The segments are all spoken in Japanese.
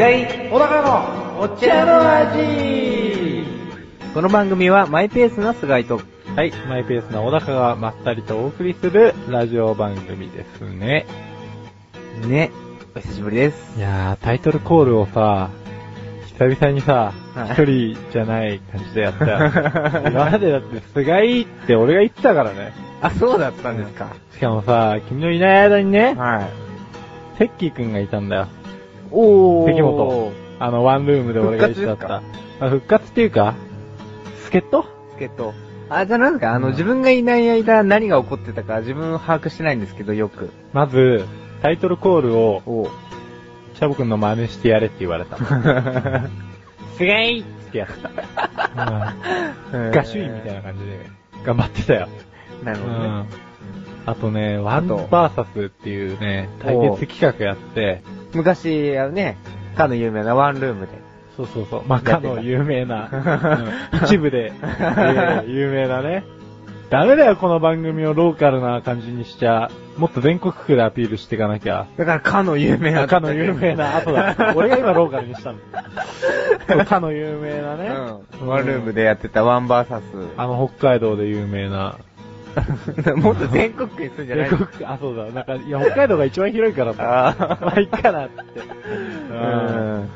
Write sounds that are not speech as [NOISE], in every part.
菅井小高のお茶の味この番組はマイペースな菅井と、はい、マイペースな小高がまったりとお送りするラジオ番組ですね。ね、お久しぶりです。いやー、タイトルコールをさ、久々にさはい、一人じゃない感じでやったよ。[LAUGHS] 今までだって菅井って俺が言ってたからね。あ、そうだったんですか。しかもさ、君のいない間にね、はい。セッキーくんがいたんだよ。お関本。あの、ワンルームで俺が一緒だっ復た。あ復活っていうか、助っ人？助っ人。あ、じゃあなんですか、あの、うん自分がいない間何が起こってたか自分把握してないんですけど、よく。まず、タイトルコールを、おチャボくんの真似してやれって言われた。[LAUGHS] 菅井ってやってた。[LAUGHS] うんガシュインみたいな感じで頑張ってたよ。なるほどね。うん。あとね、ワンバーサスっていうね、対決企画やって、昔、あのね、かの有名なワンルームで。そうそうそう、まあ、かの有名な、う [LAUGHS] ん一部で、えー有名なね。ダメだよ、この番組をローカルな感じにしちゃ。もっと全国区でアピールしていかなきゃ。だから、かの有名な。かの有名な、あとだ。[LAUGHS] 俺が今ローカルにしたの。かの有名なね。うん。ワンルームでやってたワンバーサス。あの、北海道で有名な。[LAUGHS] もっと全国区にするんじゃない全国区、あ、そうだ。なんか、いや、北海道が一番広いからさ。まあ、いいかなって。ううんん。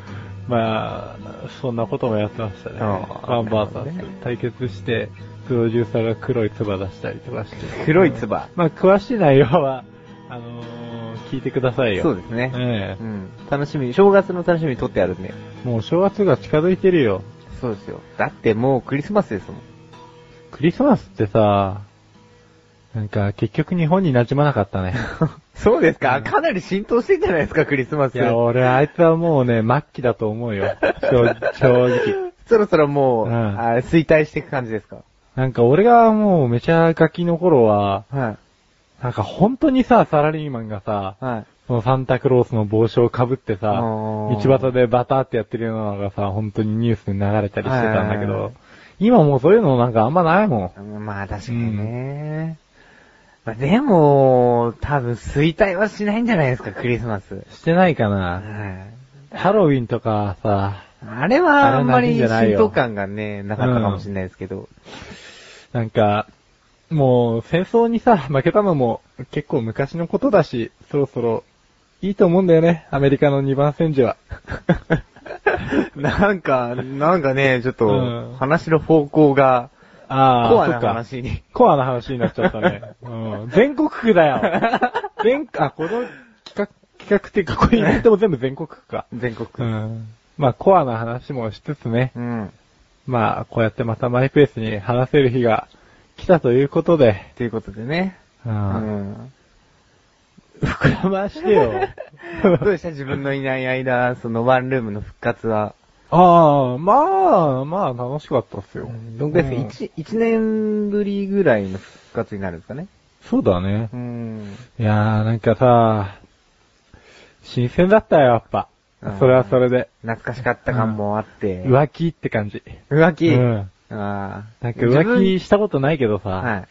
まあ、そんなこともやってましたね。ワンバーサス対決して、プロデューサーが黒い唾出したりとかして。黒い唾？まあ、詳しい内容は、あのー、聞いてくださいよ。そうですね。えうん。楽しみ、正月の楽しみに撮ってあるんで。えもう正月が近づいてるよ。そうですよ。だってもうクリスマスですもん。クリスマスってさ、なんか結局日本に馴染まなかったね。[LAUGHS] そうですか？かなり浸透してんじゃないですか、クリスマス。いや、俺あいつはもうね、末期だと思うよ。正 [LAUGHS] 正直。そろそろもう、うんあ衰退していく感じですか？なんか俺がもうめちゃガキの頃は、はい。なんか本当にさ、サラリーマンがさ、はい。そのサンタクロースの帽子をかぶってさ、あ道ー端でバターってやってるようなのがさ、本当にニュースに流れたりしてたんだけはいはいはどい、今もうそういうのなんかあんまないもん。まあ確かにね。まあでも、多分衰退はしないんじゃないですか、クリスマス。してないかはな。い。ハロウィンとかさ、あれはあんまり浸透感がね、なかったかもしれないですけど。なんか、もう戦争にさ、負けたのも結構昔のことだし、そろそろいいと思うんだよね、アメリカの2番戦時は。[LAUGHS] なんか、なんかね、ちょっとうん、話の方向が、ああ、コアな話に。コアな話になっちゃったね。うん、全国区だよ。[LAUGHS] 全、あ、この企画、企画っていうか、これイベントも全部全国区か。全国。うん。まあ、コアな話もしつつね、うん。まあ、こうやってまたマイペースに話せる日が来たということで、ということでね。う。うんん。膨らましてよ。[LAUGHS] どうでした？自分のいない間、そのワンルームの復活は。ああ、まあ、まあ、楽しかったっすよ。どんぐらいうんですか ?1、一年ぶりぐらいの復活になるんですかねそうだね。うん。いやー、なんかさ、新鮮だったよ、やっぱうん。それはそれで。懐かしかった感もあって。浮気って感じ。浮気？うん。ああ。なんか浮気したことないけどさ、はい。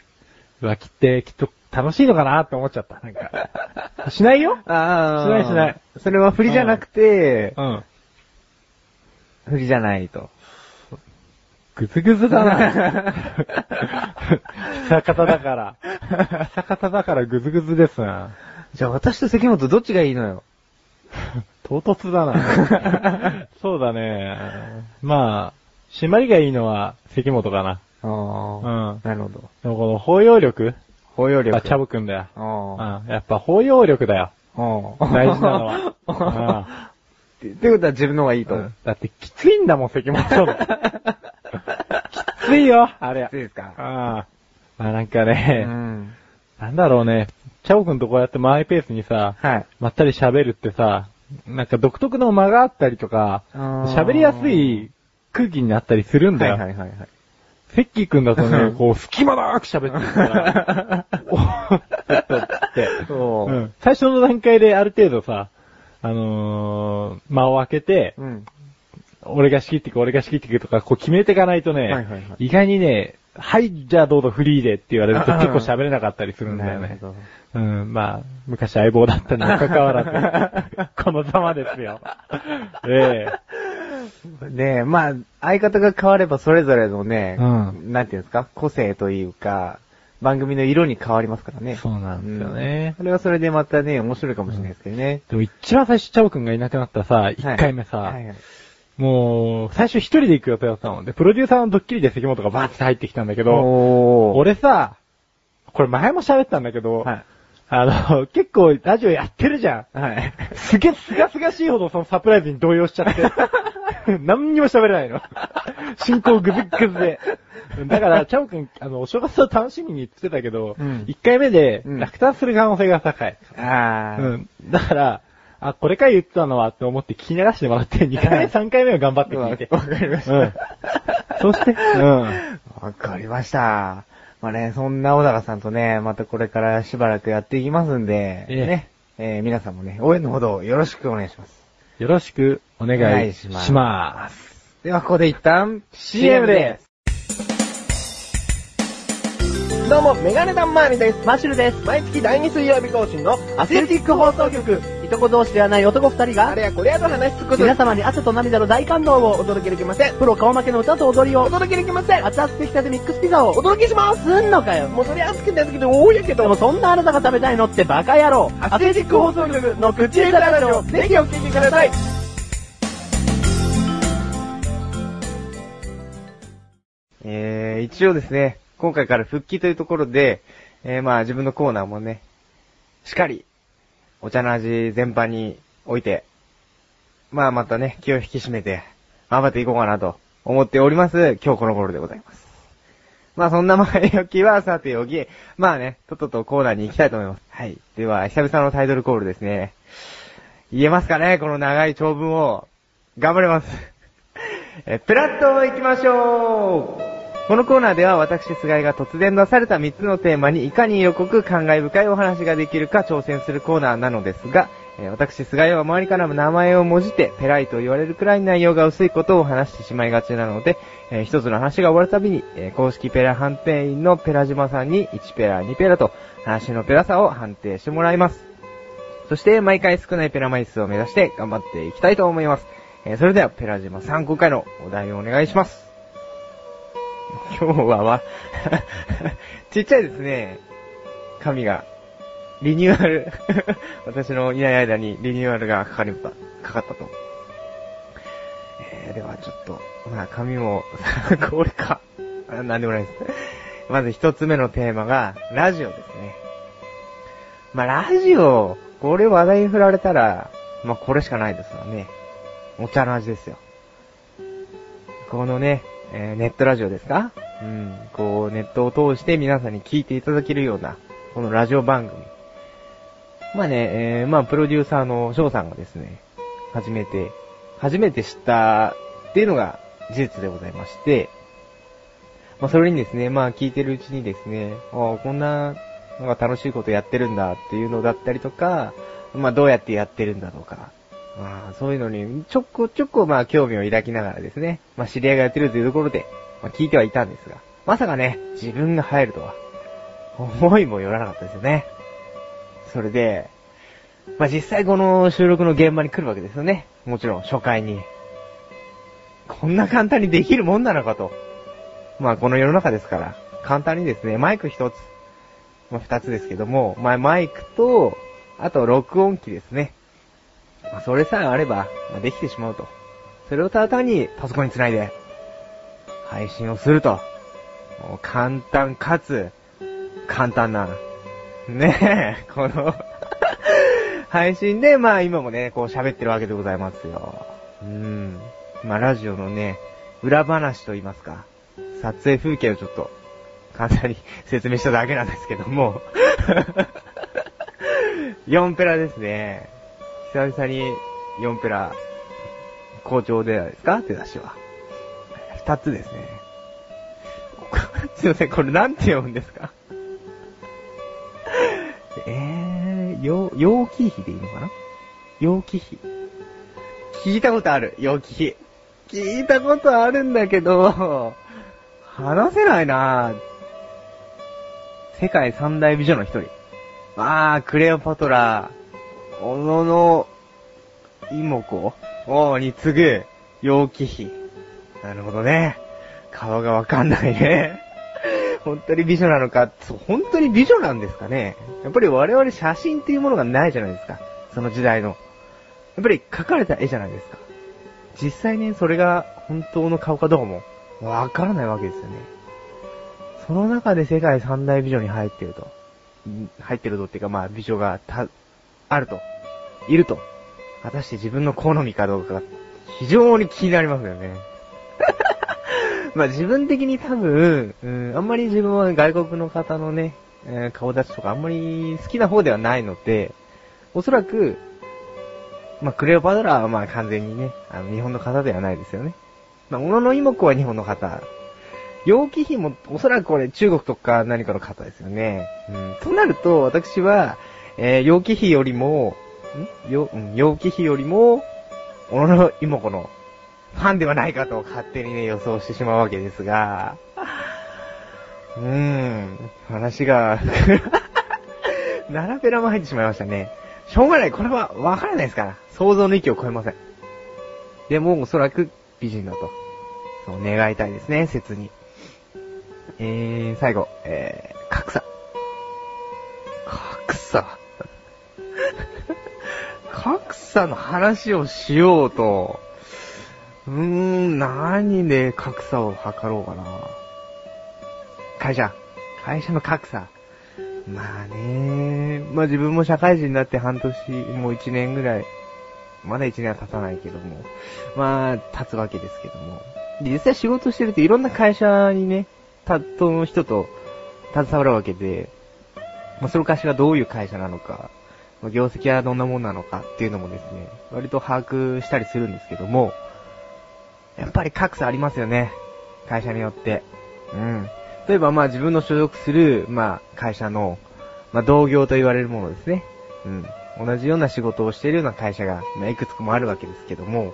浮気ってきっと楽しいのかなって思っちゃった。なんか。しないよ？ああ。しないしない。それは振りじゃなくて、うん。振りじゃないと。ぐずぐずだな。[LAUGHS] 久方だから。久方だからぐずぐずですな。じゃあ私と関本どっちがいいのよ。唐突だな。[LAUGHS] そうだね。まあ、締まりがいいのは関本かな。ああ。うんなるほど。でもこの包容力包容力。あ、チャボくんだよ。あうん。やっぱ包容力だよ。あ。大事なのは。[LAUGHS] は。ってことは自分の方がいいと。うんだってきついんだもん、関本の。きついよ、あれ。いいですか？ああ。まあなんかうね、ん。なんだろうね。チャボくんとこうやってマイペースにさ、はい。まったり喋るってさ、なんか独特の間があったりとか、喋りやすい空気になったりするんだよ。はいはいはいはい。セッキーくんだとね、[LAUGHS] こう、隙間なく喋ってるから、[LAUGHS] おっとって、そうう。ん最初の段階である程度さ、あのー、間を空けて、うん。俺が仕切っていく、俺が仕切っていくとか、こう決めていかないとね、はいはいはい意外にね、はい、じゃあどうぞフリーでって言われると結構喋れなかったりするんだよね。うん、まあ、昔相棒だったにもかかわらず、[LAUGHS] このざまですよ。[LAUGHS] えで、まあ、相方が変わればそれぞれのね、うなんていうんですか、個性というか、番組の色に変わりますからえね。そうなんですよね。それはそれでまたね、面白いかもしれないですけどね。でも一番最初、チャオくんがいなくなったさ、一回目さ、はいはいもう、最初一人で行く予定だったので、プロデューサーのドッキリで関本がバーって入ってきたんだけど。俺さ、これ前も喋ったんだけど、はい。あの、結構ラジオやってるじゃん。はい。すげえすがすがしいほどそのサプライズに動揺しちゃって。[LAUGHS] 何にも喋れないの。[LAUGHS] 進行ぐずっぐずで。だから、チャオくん、あの、お正月を楽しみに言ってたけど、うん1回目でうん落胆する可能性が高い。あー。うん。だから、あ、これから言ってたのはって思って聞き流してもらって、2回目、3回目は頑張って聞いて。わかりましたうん。そして、うん。わかりました。まあね、そんな小高さんとね、またこれからしばらくやっていきますんで、ええね、えー皆さんもね、応援のほどよろしくお願いします。よろしくお願いしますます。では、ここで一旦 CM です。どうも、メガネタンマーニです。マッシュルです。毎月第2水曜日更新のアスレチック放送局。いとこ同士ではない男二人が、あれやこれやと話し尽くす。皆様に汗と涙の大感動をお届けできません。プロ顔負けの歌と踊りをお届けできません。熱々できたてミックスピザをお届けします。すんのかよ。もうそりゃ熱くて熱くて多いやけど。でもそんなあなたが食べたいのってバカ野郎。アスレチック放送局の口枝ラジオ、ぜひお聞きください。えー、一応ですね、今回から復帰というところで、えー、まあ自分のコーナーもね、しっかり、お茶の味全般において、まあまたね、気を引き締めて、頑張っていこうかなと思っております、今日この頃でございます。まあそんな前置きはさておき、まあね、とっととコーナーに行きたいと思います。はい。では、久々のタイトルコールですね。言えますかねこの長い長文を。頑張ります。え、プラット行きましょうこのコーナーでは私、菅井が突然出された3つのテーマにいかに色濃く感慨深いお話ができるか挑戦するコーナーなのですが、えー私、菅井は周りからも名前をもじって、ペライと言われるくらい内容が薄いことを話してしまいがちなので、えー一つの話が終わるたびに、えー公式ペラ判定員のペラ島さんに1ペラ、2ペラと、話のペラさを判定してもらいます。そして、毎回少ないペラ枚数を目指して頑張っていきたいと思います。えーそれでは、ペラ島さん、今回のお題をお願いします。今日はわ、[LAUGHS] ちっちゃいですね。紙が。リニューアル。[LAUGHS] 私のいない間にリニューアルがかかりました。かかったと。えー、ではちょっと、まあ紙も、[LAUGHS] これか。なんでもないです。まず一つ目のテーマが、ラジオですね。まあラジオ、これ話題に振られたら、まあこれしかないですわね。お茶の味ですよ。このね、えーネットラジオですかうん。こう、ネットを通して皆さんに聞いていただけるような、このラジオ番組。まあね、えーまあ、プロデューサーの翔さんがですね、初めて、初めて知ったっていうのが事実でございまして、まあ、それにですね、まあ、聞いてるうちにですね、ああ、こんな、のが楽しいことやってるんだっていうのだったりとか、まあ、どうやってやってるんだとか、まあ、そういうのに、ちょこちょこ、まあ、興味を抱きながらですね、まあ、知り合いがやってるというところで、まあ、聞いてはいたんですが、まさかね、自分が入るとは、思いもよらなかったですよね。それで、まあ、実際この収録の現場に来るわけですよね。もちろん、初回に。こんな簡単にできるもんなのかと。まあ、この世の中ですから、簡単にですね、マイク一つ、まあ、二つですけども、まあ、マイクと、あと録音機ですね。まあ、それさえあれば、まあ、できてしまうと。それをただ単にパソコンにつないで、配信をすると。もう簡単かつ、簡単な、ねえ、[LAUGHS] この、配信で、まあ今もね、こう喋ってるわけでございますよ。うん。まあラジオのね、裏話と言いますか、撮影風景をちょっと、簡単に [LAUGHS] 説明しただけなんですけども、[LAUGHS] 4ペラですね。久々に4ペラ、好調ではですか？手出しは。2つですね。すいません、これなんて読むんですか？えー、よ、陽気比でいいのかな？陽気比。聞いたことある、陽気比。聞いたことあるんだけど、話せないなぁ。世界三大美女の一人。あー、クレオパトラ、小野の妹子おーに次ぐ、陽気妃。なるほどね。顔がわかんないね。本当に美女なのか、本当に美女なんですかね。やっぱり我々写真っていうものがないじゃないですか。その時代の。やっぱり描かれた絵じゃないですか。実際ね、それが本当の顔かどうかもわからないわけですよね。その中で世界三大美女に入ってると。入ってるとっていうか、まあ美女がた、あると。いると。果たして自分の好みかどうかが非常に気になりますよね。[LAUGHS] まあ自分的に多分、うん、あんまり自分は外国の方のね、えー顔立ちとかあんまり好きな方ではないので、おそらく、まあクレオパトラはまあ完全にね、あの日本の方ではないですよね。まあ、小野の妹子は日本の方。陽気妃もおそらくこれ中国とか何かの方ですよね。うん。となると、私は、えー、陽気妃よりも、ん？よ、うん、陽気妃よりも、小野の妹子のファンではないかと勝手にね、予想してしまうわけですが、うーん、話が、[LAUGHS] 並べらも入ってしまいましたね。しょうがない、これはわからないですから。想像の域を超えません。でも、おそらく美人だと。そう願いたいですね、切に。えー、最後、えー、格差。格差？[LAUGHS] 格差の話をしようと、うーん、何で格差を図ろうかな。会社。会社の格差。まあねまあ自分も社会人になって半年、もう一年ぐらい、まだ一年は経たないけども、まあ、経つわけですけども。実際仕事してるといろんな会社にね、担当の人と携わるわけで、まあ、その会社がどういう会社なのか、まあ業績はどんなもんなのかっていうのもですね、割と把握したりするんですけども、やっぱり格差ありますよね。会社によって。うん。例えばまあ自分の所属する、まあ会社の、まあ同業と言われるものですね。うん。同じような仕事をしているような会社が、まあいくつかもあるわけですけども、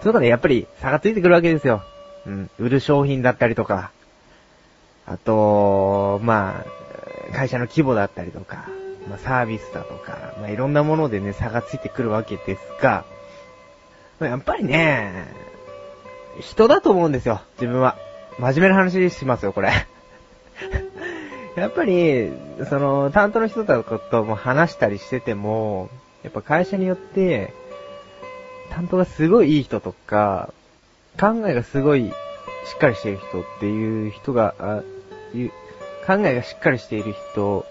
その中でやっぱり差がついてくるわけですよ。うん。売る商品だったりとか、あと、まあ、会社の規模だったりとか、まあサービスだとか、まあいろんなものでね、差がついてくるわけですが、まあやっぱりね、人だと思うんですよ、自分は。真面目な話しますよ、これ。[LAUGHS] やっぱり、その、担当の人ととも話したりしてても、やっぱ会社によって、担当がすごいいい人とか、考えがすごいしっかりしている人っていう人が、あいう考えがしっかりしている人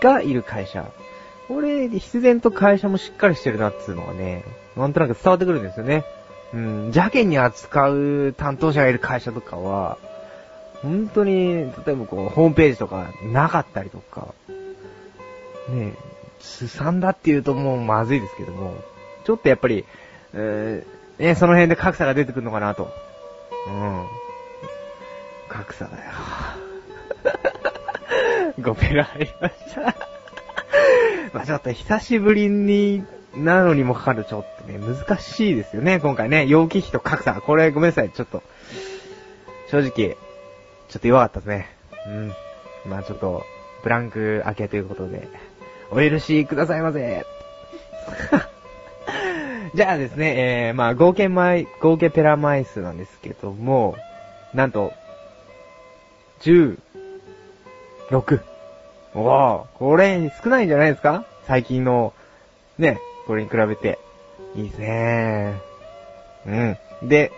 がいる会社。これ、必然と会社もしっかりしてるなっていうのがね、なんとなく伝わってくるんですよね。うん、邪険に扱う担当者がいる会社とかは、本当に、例えばこう、ホームページとかなかったりとか、ねえ、すさんだって言うともうまずいですけども、ちょっとやっぱり、えー、ね、その辺で格差が出てくるのかなと。うん。格差だよ。[LAUGHS] ごペラ入りました。[LAUGHS] まあちょっと久しぶりになのにもかかるちょっとね、難しいですよね、今回ね。陽気比と格差。これごめんなさい、ちょっと。正直、ちょっと弱かったですね。うん。まあちょっと、ブランク明けということで、お許しくださいませ。[LAUGHS] じゃあですね、えー、まあ合計枚、合計ペラ枚数なんですけども、なんと、10、6。おおこれ少ないんじゃないですか？最近の、ね、これに比べて。いいですねうん。で、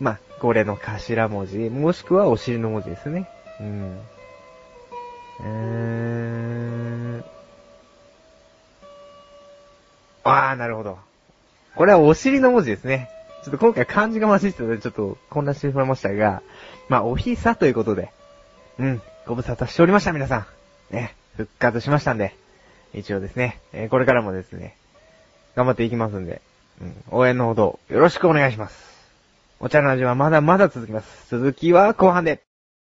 まあ、これの頭文字、もしくはお尻の文字ですね。うん。うーん。あー、なるほど。これはお尻の文字ですね。ちょっと今回漢字が混じってたので、ちょっと混乱してしまいましたが、まあ、おひさということで、うん、ご無沙汰しておりました、皆さん。ね、復活しましたんで、一応ですね、えーこれからもですね、頑張っていきますんで、うん、応援のほどよろしくお願いします。お茶の味はまだまだ続きます。続きは後半で。